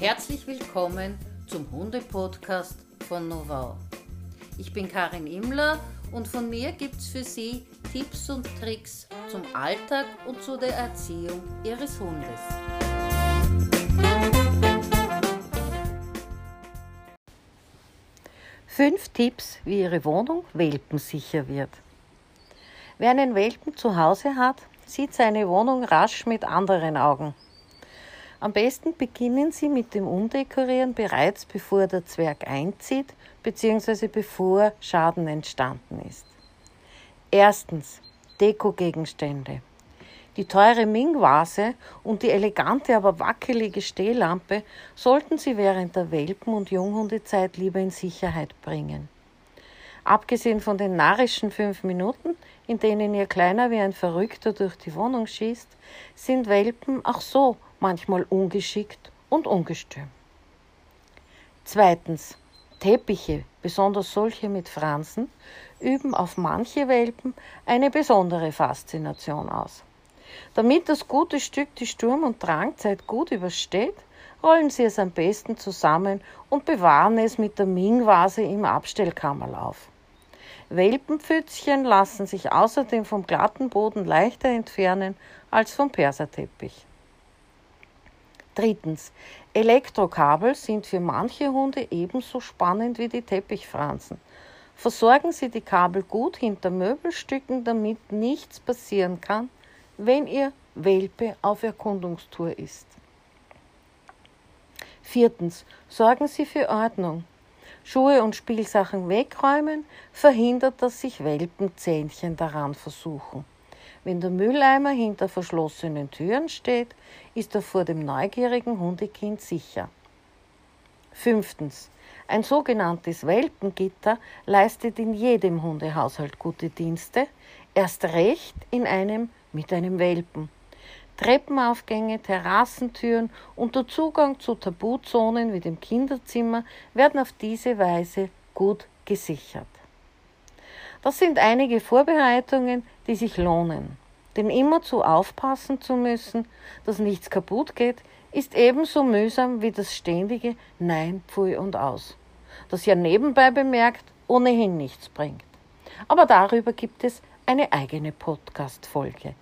Herzlich willkommen zum Hunde-Podcast von Novau. Ich bin Karin Immler und von mir gibt es für Sie Tipps und Tricks zum Alltag und zu der Erziehung Ihres Hundes. Fünf Tipps, wie Ihre Wohnung welpensicher wird. Wer einen Welpen zu Hause hat, sieht seine Wohnung rasch mit anderen Augen. Am besten beginnen Sie mit dem Umdekorieren bereits bevor der Zwerg einzieht bzw. bevor Schaden entstanden ist. Erstens Dekogegenstände. Die teure Ming-Vase und die elegante, aber wackelige Stehlampe sollten Sie während der Welpen- und Junghundezeit lieber in Sicherheit bringen. Abgesehen von den narrischen fünf Minuten, in denen Ihr Kleiner wie ein Verrückter durch die Wohnung schießt, sind Welpen auch so manchmal ungeschickt und ungestüm. Zweitens. Teppiche, besonders solche mit Fransen, üben auf manche Welpen eine besondere Faszination aus. Damit das gute Stück die Sturm- und Drangzeit gut übersteht, rollen Sie es am besten zusammen und bewahren es mit der Ming-Vase im Abstellkammerl auf. Welpenpfützchen lassen sich außerdem vom glatten Boden leichter entfernen als vom Perserteppich. Drittens. Elektrokabel sind für manche Hunde ebenso spannend wie die Teppichfransen. Versorgen Sie die Kabel gut hinter Möbelstücken, damit nichts passieren kann, wenn Ihr Welpe auf Erkundungstour ist. Viertens. Sorgen Sie für Ordnung. Schuhe und Spielsachen wegräumen verhindert, dass sich Welpenzähnchen daran versuchen. Wenn der Mülleimer hinter verschlossenen Türen steht, ist er vor dem neugierigen Hundekind sicher. Fünftens. Ein sogenanntes Welpengitter leistet in jedem Hundehaushalt gute Dienste, erst recht in einem mit einem Welpen. Treppenaufgänge, Terrassentüren und der Zugang zu Tabuzonen wie dem Kinderzimmer werden auf diese Weise gut gesichert. Das sind einige Vorbereitungen, die sich lohnen. Denn immerzu aufpassen zu müssen, dass nichts kaputt geht, ist ebenso mühsam wie das ständige Nein, Pfui und Aus, das ja nebenbei bemerkt ohnehin nichts bringt. Aber darüber gibt es eine eigene Podcast-Folge.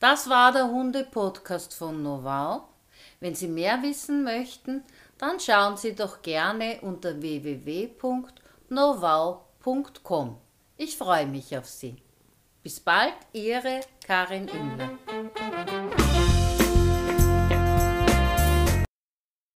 Das war der Hunde-Podcast von Novau. Wenn Sie mehr wissen möchten, dann schauen Sie doch gerne unter www.novau.com. Ich freue mich auf Sie. Bis bald, Ihre Karin Imler.